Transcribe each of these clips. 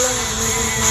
Blood.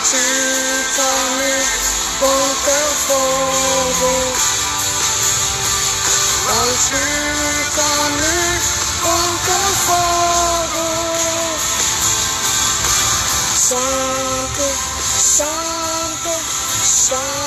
Praticamente contra o fogo. Praticamente contra o fogo. Santo, santo, santo.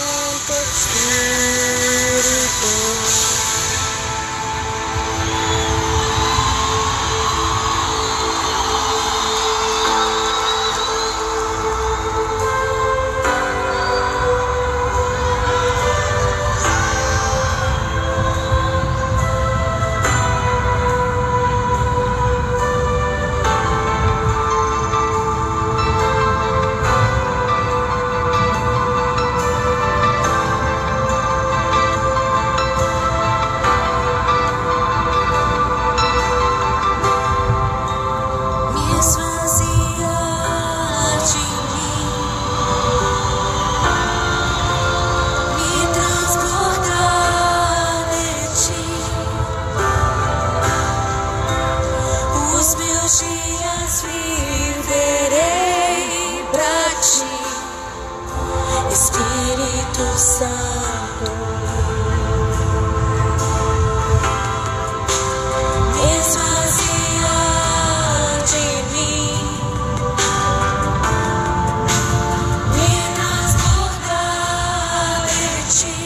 Espírito Santo. Me esvaziar de mim, me transportar de ti.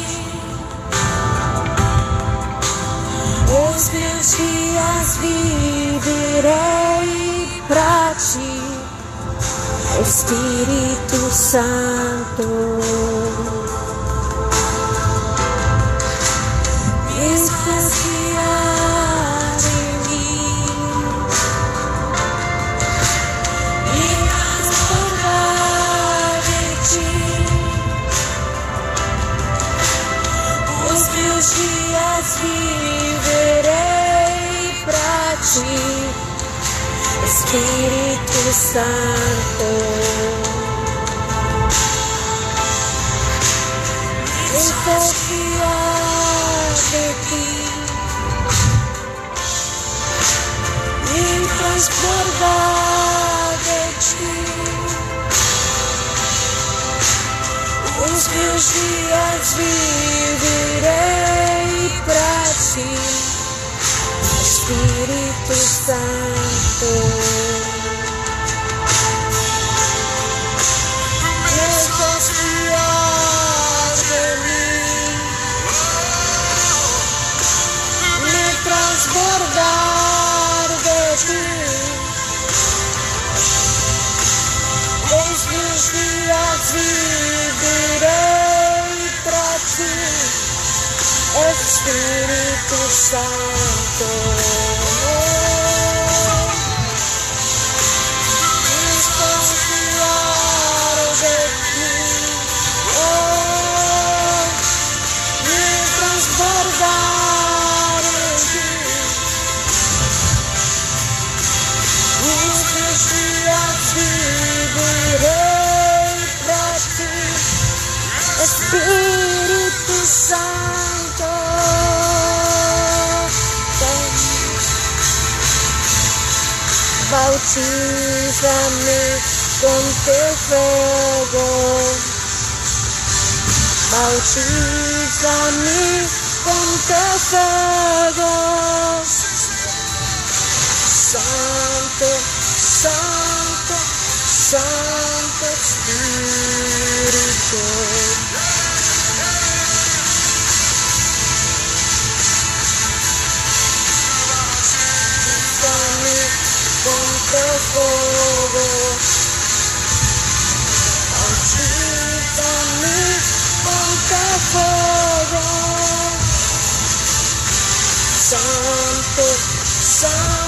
Os meus dias viverei pra ti, Espírito Santo. Me esvaziar de mim, me transportar de ti. Os meus dias viverei pra ti, Espírito Santo. Me esvaziar de ti. Me transportar de ti. Os meus dias viverei pra ti, Espírito Santo. Espírito Santo. bautízame con tu fuego. Bautízame con tu fuego. the sun.